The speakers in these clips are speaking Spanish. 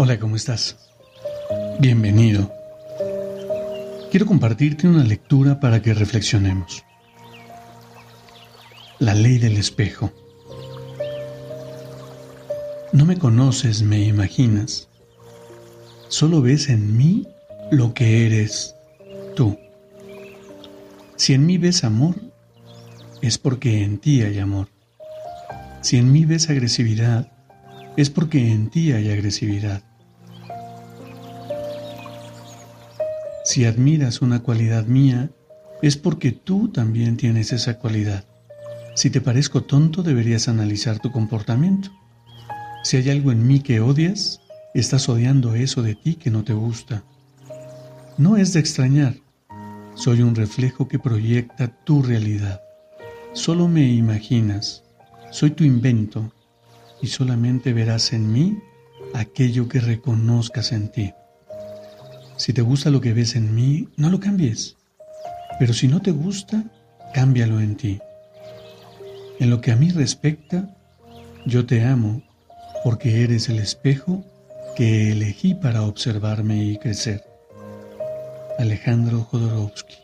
Hola, ¿cómo estás? Bienvenido. Quiero compartirte una lectura para que reflexionemos. La ley del espejo. No me conoces, me imaginas. Solo ves en mí lo que eres tú. Si en mí ves amor, es porque en ti hay amor. Si en mí ves agresividad, es porque en ti hay agresividad. Si admiras una cualidad mía, es porque tú también tienes esa cualidad. Si te parezco tonto, deberías analizar tu comportamiento. Si hay algo en mí que odias, estás odiando eso de ti que no te gusta. No es de extrañar. Soy un reflejo que proyecta tu realidad. Solo me imaginas. Soy tu invento y solamente verás en mí aquello que reconozcas en ti. Si te gusta lo que ves en mí, no lo cambies. Pero si no te gusta, cámbialo en ti. En lo que a mí respecta, yo te amo porque eres el espejo que elegí para observarme y crecer. Alejandro Jodorowsky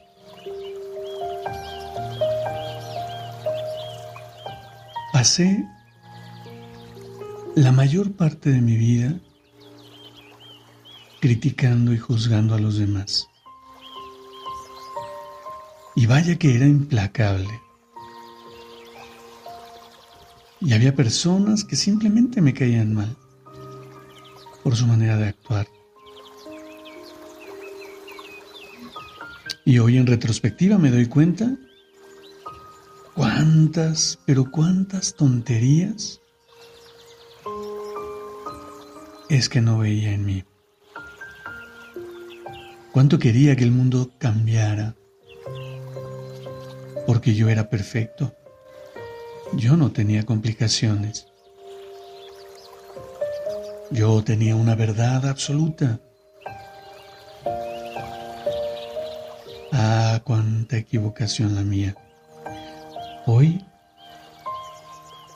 Pasé la mayor parte de mi vida criticando y juzgando a los demás. Y vaya que era implacable. Y había personas que simplemente me caían mal por su manera de actuar. Y hoy en retrospectiva me doy cuenta cuántas, pero cuántas tonterías es que no veía en mí. Cuánto quería que el mundo cambiara, porque yo era perfecto. Yo no tenía complicaciones. Yo tenía una verdad absoluta. Ah, cuánta equivocación la mía. Hoy,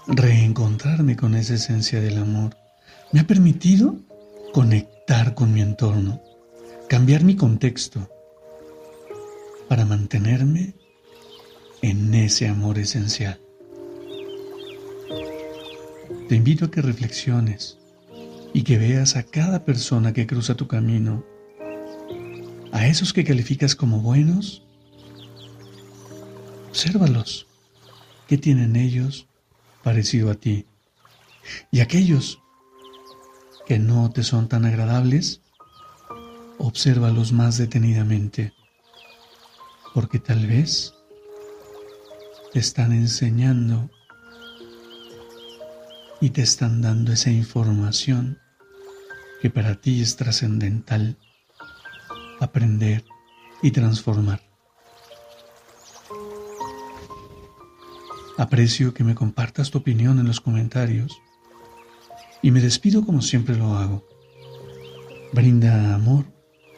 reencontrarme con esa esencia del amor me ha permitido conectar con mi entorno cambiar mi contexto para mantenerme en ese amor esencial. Te invito a que reflexiones y que veas a cada persona que cruza tu camino, a esos que calificas como buenos, obsérvalos. ¿Qué tienen ellos parecido a ti? Y aquellos que no te son tan agradables, obsérvalos más detenidamente, porque tal vez te están enseñando y te están dando esa información que para ti es trascendental aprender y transformar. Aprecio que me compartas tu opinión en los comentarios y me despido como siempre lo hago. Brinda amor